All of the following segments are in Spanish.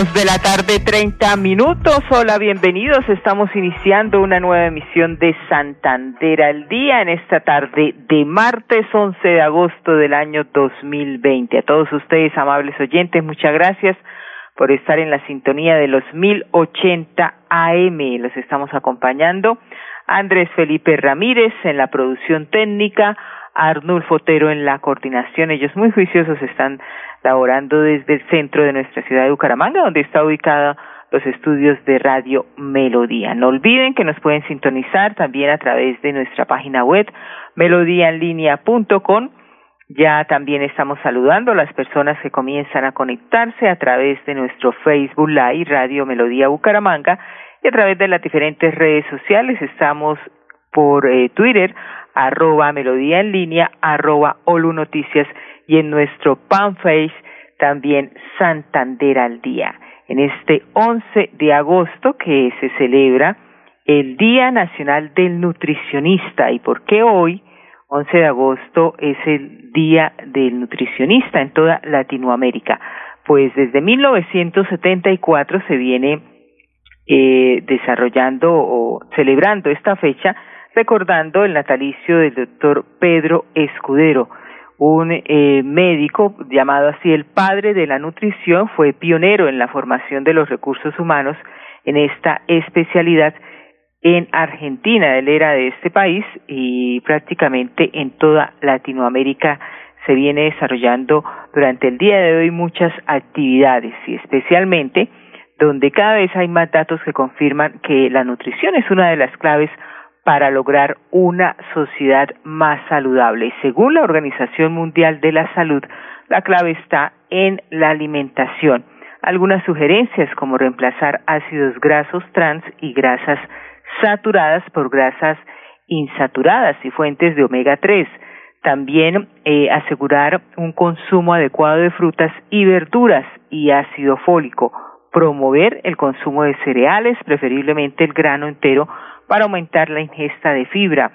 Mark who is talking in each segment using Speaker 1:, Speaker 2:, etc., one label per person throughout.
Speaker 1: De la tarde, treinta minutos. Hola, bienvenidos. Estamos iniciando una nueva emisión de Santander al Día en esta tarde de martes 11 de agosto del año 2020. A todos ustedes, amables oyentes, muchas gracias por estar en la sintonía de los 1080 AM. Los estamos acompañando. Andrés Felipe Ramírez en la producción técnica, Arnulfo Otero en la coordinación. Ellos muy juiciosos están laborando desde el centro de nuestra ciudad de Bucaramanga, donde está ubicada los estudios de Radio Melodía. No olviden que nos pueden sintonizar también a través de nuestra página web melodíaenlínea.com. Ya también estamos saludando a las personas que comienzan a conectarse a través de nuestro Facebook Live Radio Melodía Bucaramanga y a través de las diferentes redes sociales. Estamos por eh, Twitter, arroba Melodía en línea, arroba Olu Noticias y en nuestro fanpage también Santander al Día. En este 11 de agosto que se celebra el Día Nacional del Nutricionista. ¿Y por qué hoy, 11 de agosto, es el Día del Nutricionista en toda Latinoamérica? Pues desde 1974 se viene eh, desarrollando o celebrando esta fecha recordando el natalicio del doctor Pedro Escudero, un eh, médico llamado así el padre de la nutrición, fue pionero en la formación de los recursos humanos en esta especialidad en Argentina. Él era de este país y prácticamente en toda Latinoamérica se viene desarrollando durante el día de hoy muchas actividades y especialmente donde cada vez hay más datos que confirman que la nutrición es una de las claves para lograr una sociedad más saludable. Según la Organización Mundial de la Salud, la clave está en la alimentación. Algunas sugerencias como reemplazar ácidos grasos trans y grasas saturadas por grasas insaturadas y fuentes de omega 3. También eh, asegurar un consumo adecuado de frutas y verduras y ácido fólico. Promover el consumo de cereales, preferiblemente el grano entero, para aumentar la ingesta de fibra,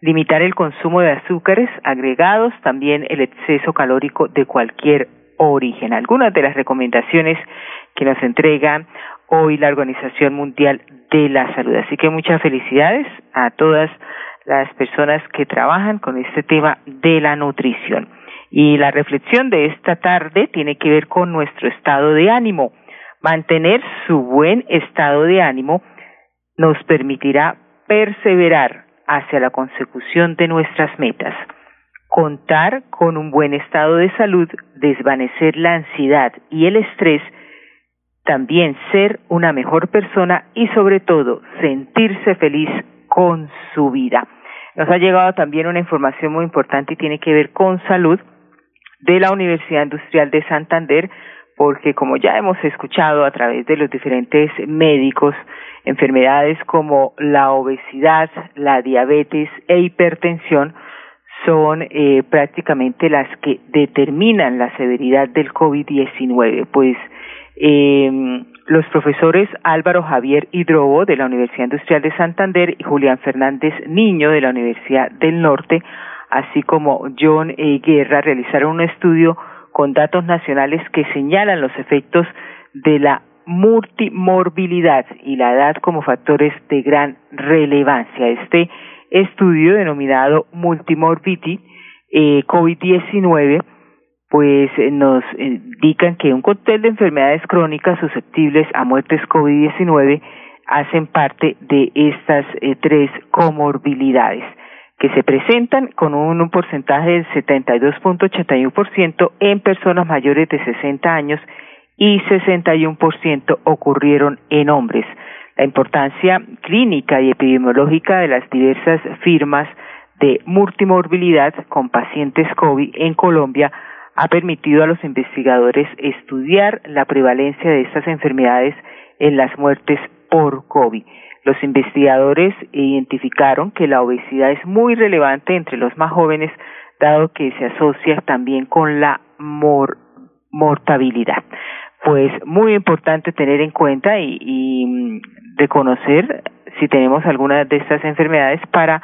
Speaker 1: limitar el consumo de azúcares agregados, también el exceso calórico de cualquier origen. Algunas de las recomendaciones que nos entrega hoy la Organización Mundial de la Salud. Así que muchas felicidades a todas las personas que trabajan con este tema de la nutrición. Y la reflexión de esta tarde tiene que ver con nuestro estado de ánimo. Mantener su buen estado de ánimo nos permitirá perseverar hacia la consecución de nuestras metas, contar con un buen estado de salud, desvanecer la ansiedad y el estrés, también ser una mejor persona y sobre todo sentirse feliz con su vida. Nos ha llegado también una información muy importante y tiene que ver con salud de la Universidad Industrial de Santander, porque como ya hemos escuchado a través de los diferentes médicos, enfermedades como la obesidad, la diabetes e hipertensión son eh, prácticamente las que determinan la severidad del COVID-19. Pues eh, los profesores Álvaro Javier Hidrobo de la Universidad Industrial de Santander y Julián Fernández Niño de la Universidad del Norte, así como John e. Guerra, realizaron un estudio con datos nacionales que señalan los efectos de la multimorbilidad y la edad como factores de gran relevancia. Este estudio denominado Multimorbidity eh, COVID-19 pues eh, nos indican que un cóctel de enfermedades crónicas susceptibles a muertes COVID-19 hacen parte de estas eh, tres comorbilidades que se presentan con un, porcentaje del 72.81% en personas mayores de 60 años y 61% ocurrieron en hombres. La importancia clínica y epidemiológica de las diversas firmas de multimorbilidad con pacientes COVID en Colombia ha permitido a los investigadores estudiar la prevalencia de estas enfermedades en las muertes por COVID. Los investigadores identificaron que la obesidad es muy relevante entre los más jóvenes, dado que se asocia también con la mortabilidad. Pues muy importante tener en cuenta y, y mm, reconocer si tenemos alguna de estas enfermedades para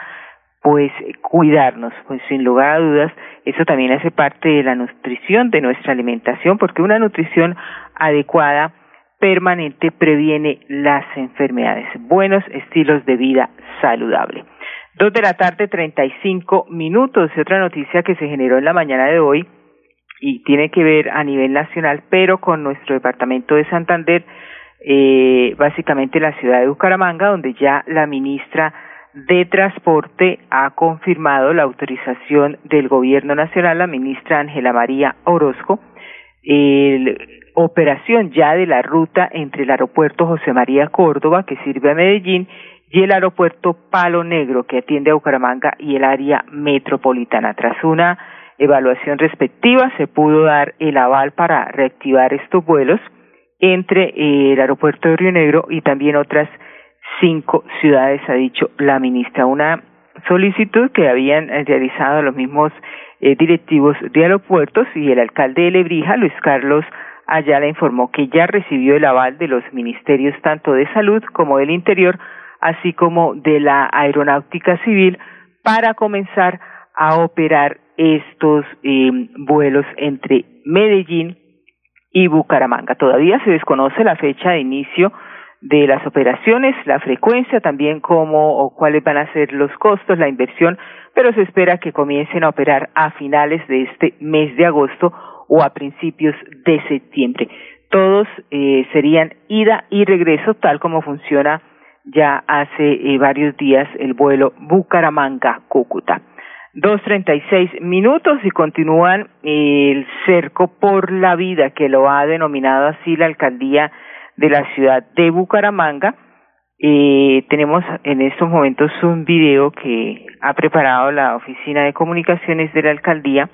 Speaker 1: pues cuidarnos, pues sin lugar a dudas, eso también hace parte de la nutrición de nuestra alimentación, porque una nutrición adecuada permanente previene las enfermedades. Buenos estilos de vida saludable. Dos de la tarde, treinta y cinco minutos. Y otra noticia que se generó en la mañana de hoy y tiene que ver a nivel nacional, pero con nuestro departamento de Santander, eh, básicamente la ciudad de Bucaramanga, donde ya la ministra de Transporte ha confirmado la autorización del Gobierno Nacional, la ministra Ángela María Orozco, la operación ya de la ruta entre el aeropuerto José María Córdoba, que sirve a Medellín, y el aeropuerto Palo Negro, que atiende a Bucaramanga y el área metropolitana. Tras una evaluación respectiva, se pudo dar el aval para reactivar estos vuelos entre el aeropuerto de Río Negro y también otras cinco ciudades, ha dicho la ministra. Una solicitud que habían realizado los mismos eh, directivos de aeropuertos y el alcalde de Lebrija, Luis Carlos Ayala, informó que ya recibió el aval de los ministerios tanto de salud como del interior, así como de la aeronáutica civil, para comenzar a operar estos eh, vuelos entre Medellín y Bucaramanga. Todavía se desconoce la fecha de inicio de las operaciones, la frecuencia, también cómo o cuáles van a ser los costos, la inversión, pero se espera que comiencen a operar a finales de este mes de agosto o a principios de septiembre. Todos eh, serían ida y regreso, tal como funciona ya hace eh, varios días el vuelo Bucaramanga-Cúcuta. Dos treinta y seis minutos y continúan el cerco por la vida que lo ha denominado así la alcaldía de la ciudad de Bucaramanga. Eh, tenemos en estos momentos un video que ha preparado la Oficina de Comunicaciones de la Alcaldía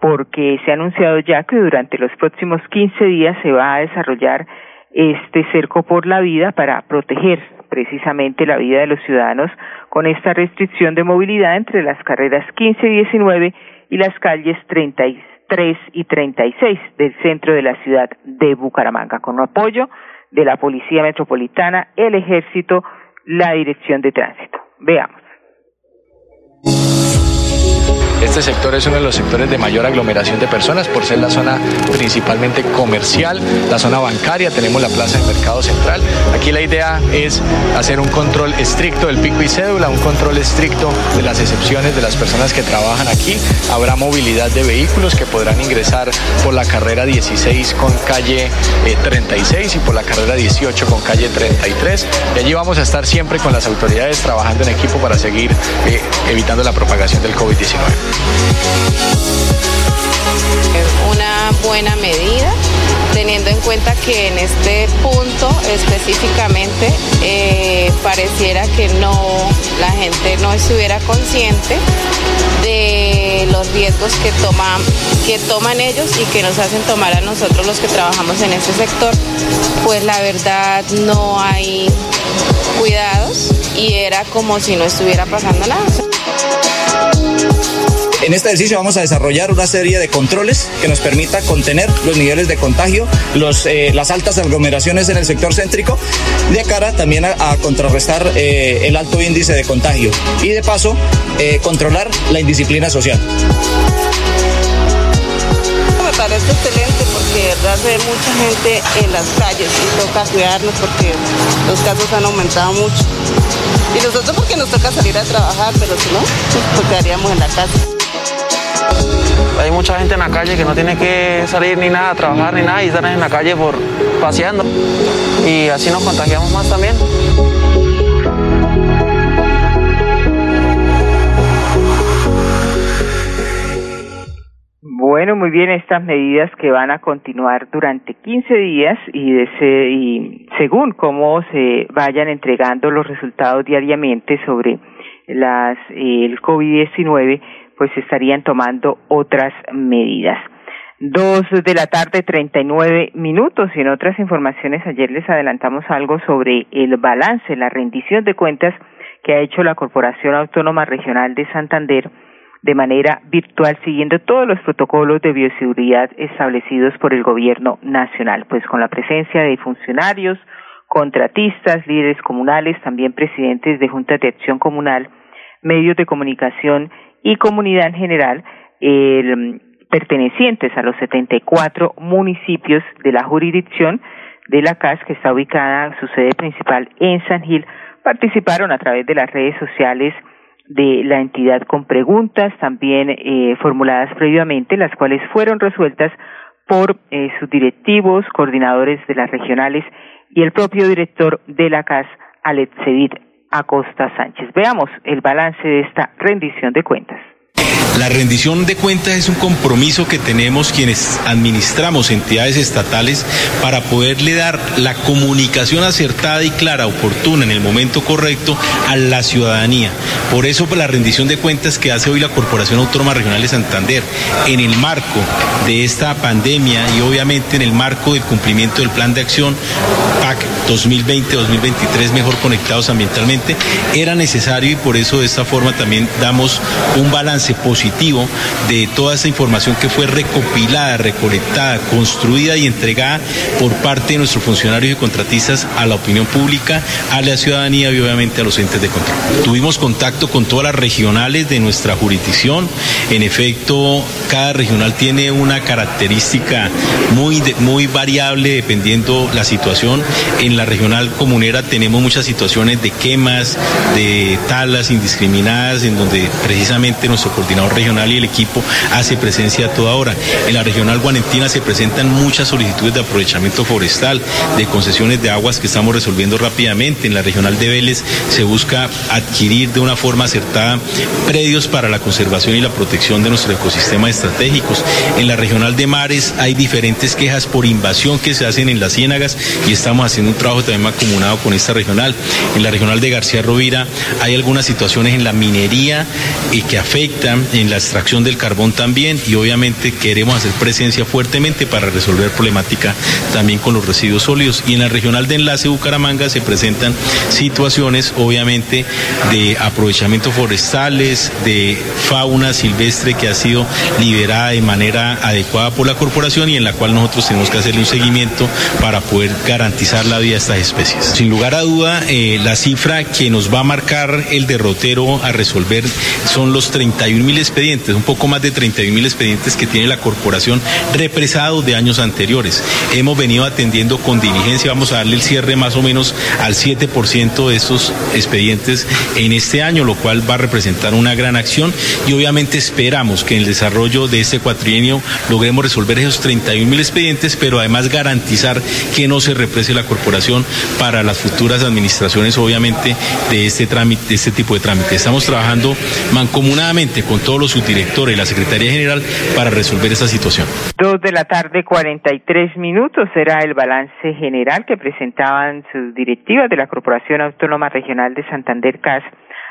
Speaker 1: porque se ha anunciado ya que durante los próximos 15 días se va a desarrollar este cerco por la vida para proteger precisamente la vida de los ciudadanos con esta restricción de movilidad entre las carreras 15 y 19 y las calles 33 y 36 del centro de la ciudad de Bucaramanga, con apoyo de la Policía Metropolitana, el Ejército, la Dirección de Tránsito. Veamos.
Speaker 2: Este sector es uno de los sectores de mayor aglomeración de personas por ser la zona principalmente comercial, la zona bancaria, tenemos la plaza de mercado central. Aquí la idea es hacer un control estricto del pico y cédula, un control estricto de las excepciones de las personas que trabajan aquí. Habrá movilidad de vehículos que podrán ingresar por la carrera 16 con calle 36 eh, y por la carrera 18 con calle 33. Y allí vamos a estar siempre con las autoridades trabajando en equipo para seguir eh, evitando la propagación del COVID-19.
Speaker 3: Una buena medida, teniendo en cuenta que en este punto específicamente eh, pareciera que no la gente no estuviera consciente de los riesgos que toman, que toman ellos y que nos hacen tomar a nosotros los que trabajamos en este sector. Pues la verdad no hay cuidados y era como si no estuviera pasando nada.
Speaker 4: En este ejercicio vamos a desarrollar una serie de controles que nos permita contener los niveles de contagio, eh, las altas aglomeraciones en el sector céntrico, de cara también a, contrarrestar eh, el alto índice de contagio y de paso eh, controlar la indisciplina social.
Speaker 5: Me parece excelente porque de verdad ve mucha gente en las calles y toca cuidarnos porque los casos han aumentado mucho. Y nosotros porque nos toca salir a trabajar, pero si no, pues quedaríamos en la casa.
Speaker 6: Hay mucha gente en la calle que no tiene que salir ni nada, a trabajar ni nada y están en la calle por paseando. Y así nos contagiamos más también.
Speaker 1: Bueno, muy bien, estas medidas que van a continuar durante 15 días y, de y según cómo se vayan entregando los resultados diariamente sobre las el COVID-19, pues estarían tomando otras medidas. Dos de la tarde, treinta y nueve minutos. Y en otras informaciones, ayer les adelantamos algo sobre el balance, la rendición de cuentas que ha hecho la Corporación Autónoma Regional de Santander de manera virtual, siguiendo todos los protocolos de bioseguridad establecidos por el Gobierno Nacional, pues con la presencia de funcionarios, contratistas, líderes comunales, también presidentes de juntas de acción comunal, medios de comunicación y comunidad en general, el pertenecientes a los 74 municipios de la jurisdicción de la CAS, que está ubicada su sede principal en San Gil, participaron a través de las redes sociales de la entidad con preguntas también eh, formuladas previamente, las cuales fueron resueltas por eh, sus directivos, coordinadores de las regionales y el propio director de la CAS, Alex Acosta Sánchez. Veamos el balance de esta rendición de cuentas.
Speaker 7: La rendición de cuentas es un compromiso que tenemos quienes administramos entidades estatales para poderle dar la comunicación acertada y clara, oportuna, en el momento correcto a la ciudadanía. Por eso la rendición de cuentas que hace hoy la Corporación Autónoma Regional de Santander, en el marco de esta pandemia y obviamente en el marco del cumplimiento del Plan de Acción PAC 2020-2023, mejor conectados ambientalmente, era necesario y por eso de esta forma también damos un balance positivo de toda esa información que fue recopilada, recolectada, construida y entregada por parte de nuestros funcionarios y contratistas a la opinión pública, a la ciudadanía y obviamente a los entes de control. Tuvimos contacto con todas las regionales de nuestra jurisdicción. En efecto, cada regional tiene una característica muy, muy variable dependiendo la situación. En la regional comunera tenemos muchas situaciones de quemas, de talas indiscriminadas, en donde precisamente nuestro coordinador regional y el equipo hace presencia a toda hora. En la regional guanentina se presentan muchas solicitudes de aprovechamiento forestal, de concesiones de aguas que estamos resolviendo rápidamente. En la regional de Vélez se busca adquirir de una forma acertada predios para la conservación y la protección de nuestro ecosistema estratégicos. En la regional de Mares hay diferentes quejas por invasión que se hacen en las ciénagas y estamos haciendo un trabajo también acumulado con esta regional. En la regional de García Rovira hay algunas situaciones en la minería y que afectan en la extracción del carbón también y obviamente queremos hacer presencia fuertemente para resolver problemática también con los residuos sólidos. Y en la regional de enlace Bucaramanga se presentan situaciones obviamente de aprovechamiento forestales, de fauna silvestre que ha sido liberada de manera adecuada por la corporación y en la cual nosotros tenemos que hacerle un seguimiento para poder garantizar la vida de estas especies. Sin lugar a duda, eh, la cifra que nos va a marcar el derrotero a resolver son los 31 mil expedientes, un poco más de 31 mil expedientes que tiene la corporación represados de años anteriores. Hemos venido atendiendo con diligencia, vamos a darle el cierre más o menos al 7% de estos expedientes en este año, lo cual va a representar una gran acción y obviamente esperamos que en el desarrollo de este cuatrienio logremos resolver esos 31 mil expedientes, pero además garantizar que no se represe la corporación para las futuras administraciones, obviamente, de este trámite, este tipo de trámite. Estamos trabajando mancomunadamente con todos los subdirectores y la Secretaría General para resolver esa situación.
Speaker 1: Dos de la tarde, 43 minutos, era el balance general que presentaban sus directivas de la Corporación Autónoma Regional de Santander CAS,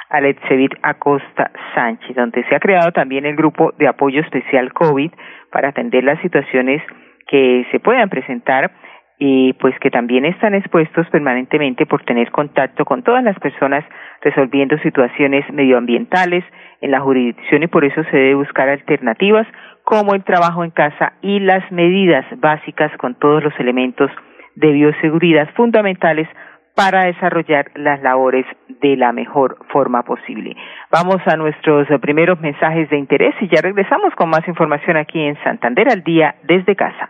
Speaker 1: Alexevit Acosta Sánchez, donde se ha creado también el grupo de apoyo especial COVID para atender las situaciones que se puedan presentar y pues que también están expuestos permanentemente por tener contacto con todas las personas resolviendo situaciones medioambientales en la jurisdicción y por eso se debe buscar alternativas como el trabajo en casa y las medidas básicas con todos los elementos de bioseguridad fundamentales para desarrollar las labores de la mejor forma posible. Vamos a nuestros primeros mensajes de interés y ya regresamos con más información aquí en Santander al día desde casa.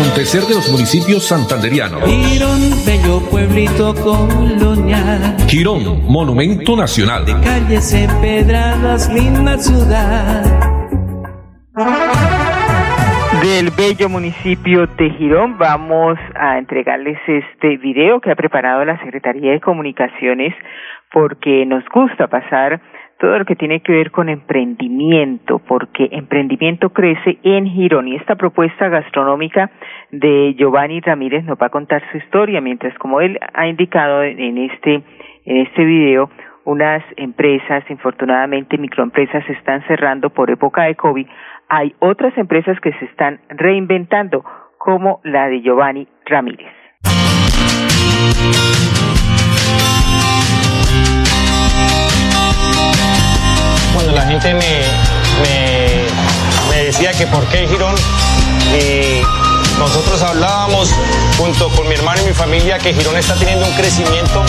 Speaker 8: Acontecer de los municipios santanderianos.
Speaker 9: Girón, bello pueblito colonial.
Speaker 8: Girón, monumento nacional.
Speaker 9: De calles empedradas, linda ciudad.
Speaker 1: Del bello municipio de Girón vamos a entregarles este video que ha preparado la Secretaría de Comunicaciones porque nos gusta pasar todo lo que tiene que ver con emprendimiento, porque emprendimiento crece en Girón y esta propuesta gastronómica de Giovanni Ramírez nos va a contar su historia, mientras como él ha indicado en este en este video, unas empresas, infortunadamente microempresas, se están cerrando por época de COVID. Hay otras empresas que se están reinventando, como la de Giovanni Ramírez.
Speaker 10: Cuando la gente me, me, decía que por qué Girón, y nosotros hablábamos junto con mi hermano y mi familia que Girón está teniendo un crecimiento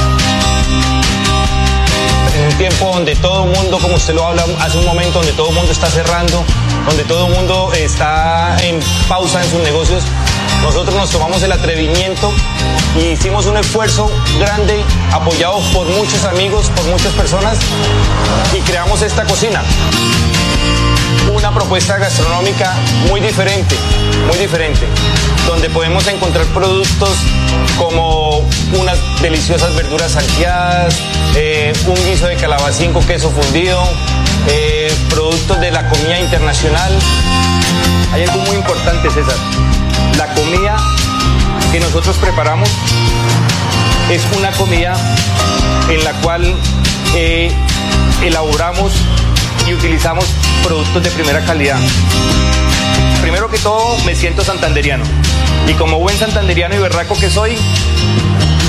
Speaker 10: en un tiempo donde todo el mundo, como usted lo habla hace un momento, donde todo el mundo está cerrando, donde todo el mundo está en pausa en sus negocios, nosotros nos tomamos el atrevimiento y hicimos un esfuerzo grande apoyados por muchos amigos, por muchas personas y creamos esta cocina. Una propuesta gastronómica muy diferente, muy diferente, donde podemos encontrar productos como unas deliciosas verduras salteadas, eh, un guiso de calabacín con queso fundido, eh, productos de la comida internacional. Hay algo muy importante, César. La comida que nosotros preparamos es una comida en la cual eh, elaboramos y utilizamos productos de primera calidad. Primero que todo, me siento santanderiano. Y como buen santanderiano y berraco que soy,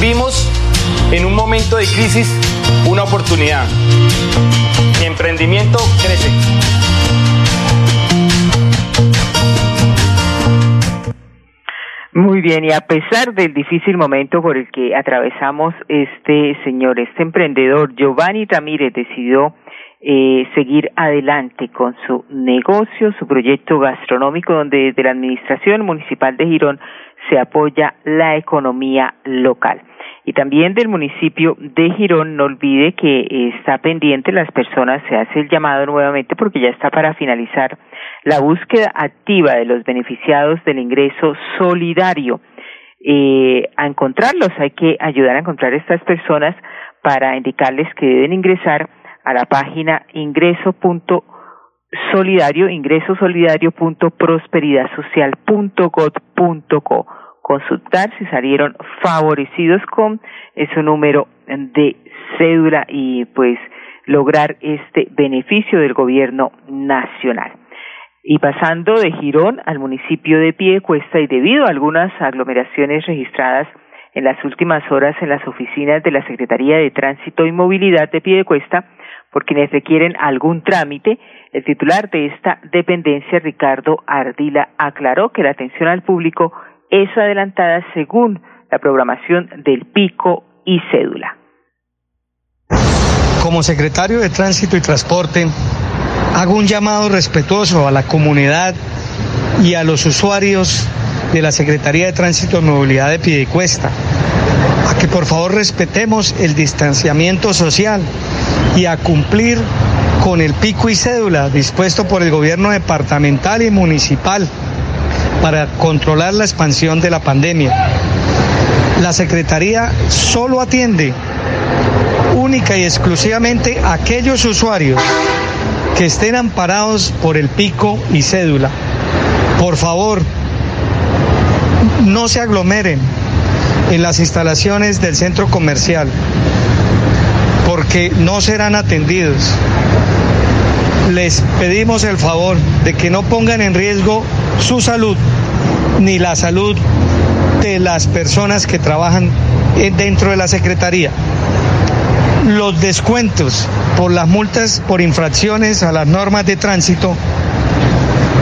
Speaker 10: vimos en un momento de crisis una oportunidad. Mi emprendimiento crece.
Speaker 1: Muy bien, y a pesar del difícil momento por el que atravesamos, este señor, este emprendedor, Giovanni Ramírez, decidió eh, seguir adelante con su negocio, su proyecto gastronómico, donde desde la Administración Municipal de Girón se apoya la economía local. Y también del municipio de Girón, no olvide que está pendiente las personas, se hace el llamado nuevamente porque ya está para finalizar la búsqueda activa de los beneficiados del ingreso solidario. Eh, a encontrarlos, hay que ayudar a encontrar a estas personas para indicarles que deben ingresar a la página ingreso.solidario, ingresosolidario.prosperidadsocial.gov.co. Consultar si salieron favorecidos con ese número de cédula y pues lograr este beneficio del gobierno nacional. Y pasando de Girón al municipio de Piedecuesta y debido a algunas aglomeraciones registradas en las últimas horas en las oficinas de la Secretaría de Tránsito y Movilidad de Piedecuesta, por quienes requieren algún trámite, el titular de esta dependencia, Ricardo Ardila, aclaró que la atención al público es adelantada según la programación del pico y cédula.
Speaker 11: Como secretario de Tránsito y Transporte, hago un llamado respetuoso a la comunidad y a los usuarios de la Secretaría de Tránsito y Movilidad de Piedecuesta a que por favor respetemos el distanciamiento social y a cumplir con el pico y cédula dispuesto por el gobierno departamental y municipal para controlar la expansión de la pandemia. La Secretaría solo atiende única y exclusivamente aquellos usuarios que estén amparados por el pico y cédula. Por favor, no se aglomeren en las instalaciones del centro comercial porque no serán atendidos. Les pedimos el favor de que no pongan en riesgo su salud ni la salud de las personas que trabajan dentro de la Secretaría. Los descuentos por las multas por infracciones a las normas de tránsito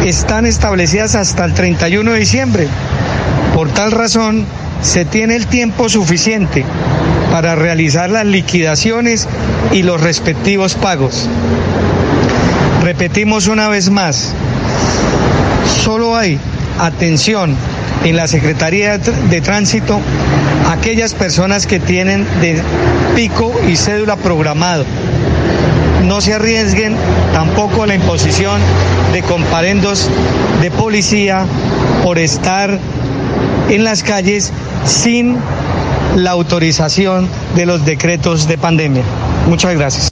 Speaker 11: están establecidas hasta el 31 de diciembre. Por tal razón, se tiene el tiempo suficiente para realizar las liquidaciones y los respectivos pagos. Repetimos una vez más, solo hay atención en la Secretaría de Tránsito aquellas personas que tienen de pico y cédula programado. No se arriesguen tampoco a la imposición de comparendos de policía por estar en las calles sin la autorización de los decretos de pandemia. Muchas gracias.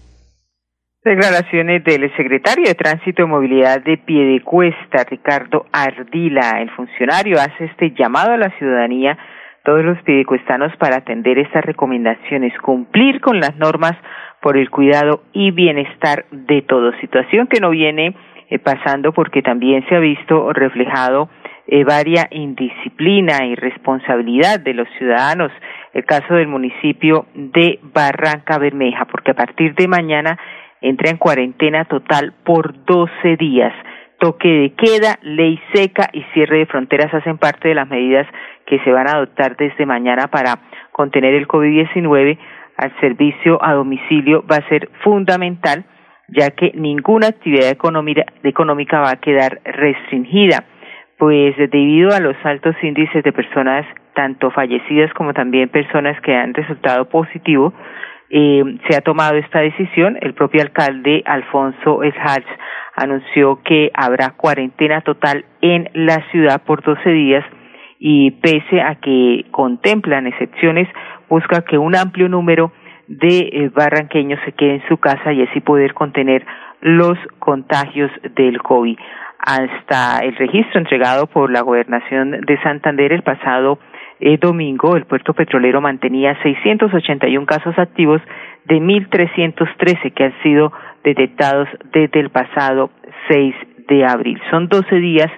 Speaker 1: Declaraciones del secretario de Tránsito y Movilidad de Piedecuesta, Ricardo Ardila. El funcionario hace este llamado a la ciudadanía, todos los piedecuestanos, para atender estas recomendaciones, cumplir con las normas por el cuidado y bienestar de todos. Situación que no viene eh, pasando porque también se ha visto reflejado eh, varia indisciplina y responsabilidad de los ciudadanos. El caso del municipio de Barranca Bermeja, porque a partir de mañana entra en cuarentena total por 12 días. Toque de queda, ley seca y cierre de fronteras hacen parte de las medidas que se van a adoptar desde mañana para contener el COVID-19. Al servicio a domicilio va a ser fundamental, ya que ninguna actividad económica va a quedar restringida, pues debido a los altos índices de personas tanto fallecidas como también personas que han resultado positivo, eh, se ha tomado esta decisión. El propio alcalde Alfonso Eshalz anunció que habrá cuarentena total en la ciudad por 12 días y pese a que contemplan excepciones, busca que un amplio número de eh, barranqueños se quede en su casa y así poder contener los contagios del COVID. Hasta el registro entregado por la gobernación de Santander el pasado eh, domingo, el puerto petrolero mantenía 681 casos activos de 1.313 que han sido detectados desde el pasado 6 de abril. Son 12 días,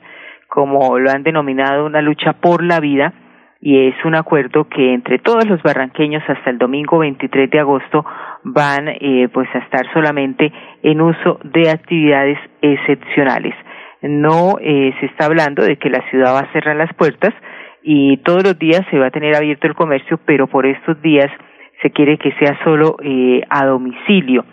Speaker 1: como lo han denominado, una lucha por la vida y es un acuerdo que entre todos los barranqueños hasta el domingo 23 de agosto van eh, pues a estar solamente en uso de actividades excepcionales. No eh, se está hablando de que la ciudad va a cerrar las puertas, y todos los días se va a tener abierto el comercio, pero por estos días se quiere que sea solo eh, a domicilio.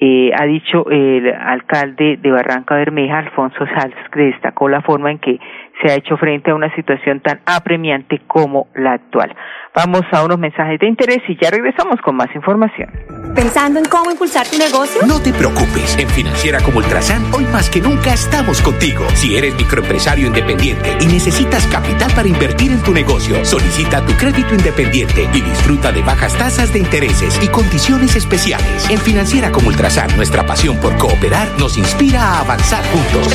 Speaker 1: Eh, ha dicho el alcalde de Barranca Bermeja, Alfonso Salz, que destacó la forma en que se ha hecho frente a una situación tan apremiante como la actual. Vamos a unos mensajes de interés y ya regresamos con más información.
Speaker 12: ¿Pensando en cómo impulsar tu negocio?
Speaker 13: No te preocupes, en Financiera como Ultrasan, hoy más que nunca estamos contigo. Si eres microempresario independiente y necesitas capital para invertir en tu negocio, solicita tu crédito independiente y disfruta de bajas tasas de intereses y condiciones especiales. En Financiera como Ultrasan, nuestra pasión por cooperar nos inspira a avanzar juntos.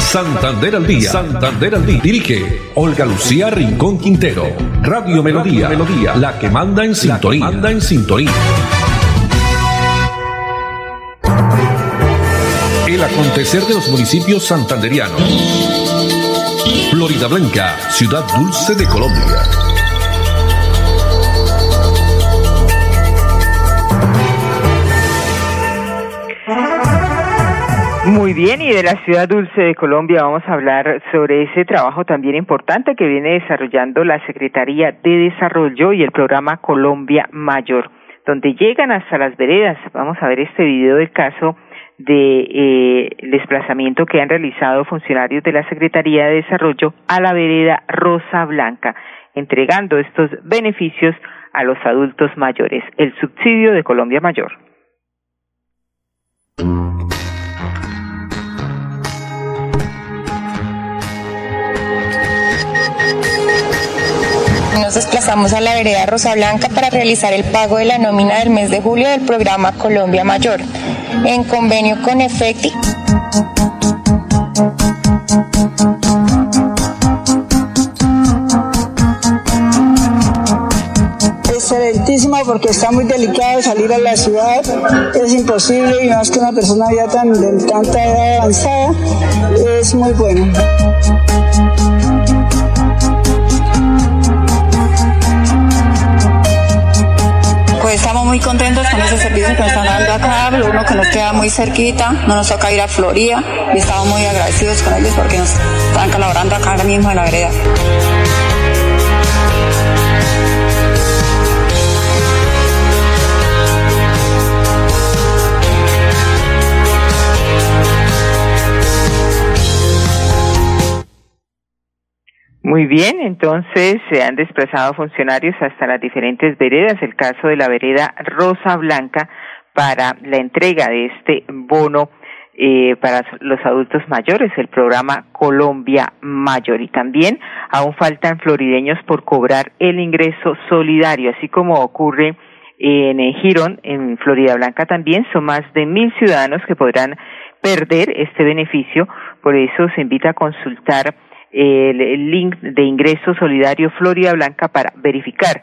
Speaker 8: Santander al día. Santander al día. Dirige Olga Lucía Rincón Quintero. Radio Melodía. Melodía. La que manda en sintonía. manda en sintonía. El acontecer de los municipios santanderianos. Florida Blanca, ciudad dulce de Colombia.
Speaker 1: Muy bien, y de la ciudad dulce de Colombia vamos a hablar sobre ese trabajo también importante que viene desarrollando la Secretaría de Desarrollo y el programa Colombia Mayor, donde llegan hasta las veredas. Vamos a ver este video del caso de eh, desplazamiento que han realizado funcionarios de la Secretaría de Desarrollo a la vereda Rosa Blanca, entregando estos beneficios a los adultos mayores, el subsidio de Colombia Mayor.
Speaker 14: Nos desplazamos a la vereda Rosa Blanca para realizar el pago de la nómina del mes de julio del programa Colombia Mayor, en convenio con Efecti.
Speaker 15: excelentísima porque está muy delicado salir a la ciudad, es imposible y más que una persona ya tan de tanta edad avanzada, es muy bueno.
Speaker 14: Muy contentos con ese servicio que nos están dando acá, uno que nos queda muy cerquita, no nos toca ir a Florida y estamos muy agradecidos con ellos porque nos están colaborando acá ahora mismo en la vereda.
Speaker 1: Muy bien, entonces se han desplazado funcionarios hasta las diferentes veredas, el caso de la vereda Rosa Blanca para la entrega de este bono eh, para los adultos mayores, el programa Colombia Mayor. Y también aún faltan florideños por cobrar el ingreso solidario, así como ocurre en Girón, en Florida Blanca también, son más de mil ciudadanos que podrán perder este beneficio, por eso se invita a consultar el link de ingreso solidario Florida Blanca para verificar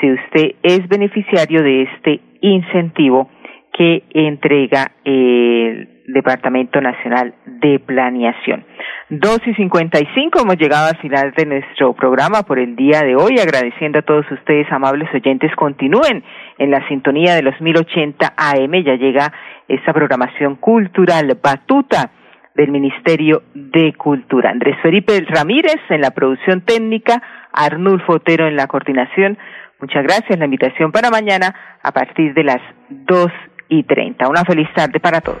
Speaker 1: si usted es beneficiario de este incentivo que entrega el Departamento Nacional de Planeación. Dos y cincuenta y cinco hemos llegado al final de nuestro programa por el día de hoy, agradeciendo a todos ustedes, amables oyentes, continúen en la sintonía de los 1080 AM, ya llega esta programación cultural Batuta del Ministerio de Cultura. Andrés Felipe Ramírez en la producción técnica, Arnulfo Otero en la coordinación. Muchas gracias. La invitación para mañana a partir de las dos y treinta. Una feliz tarde para todos.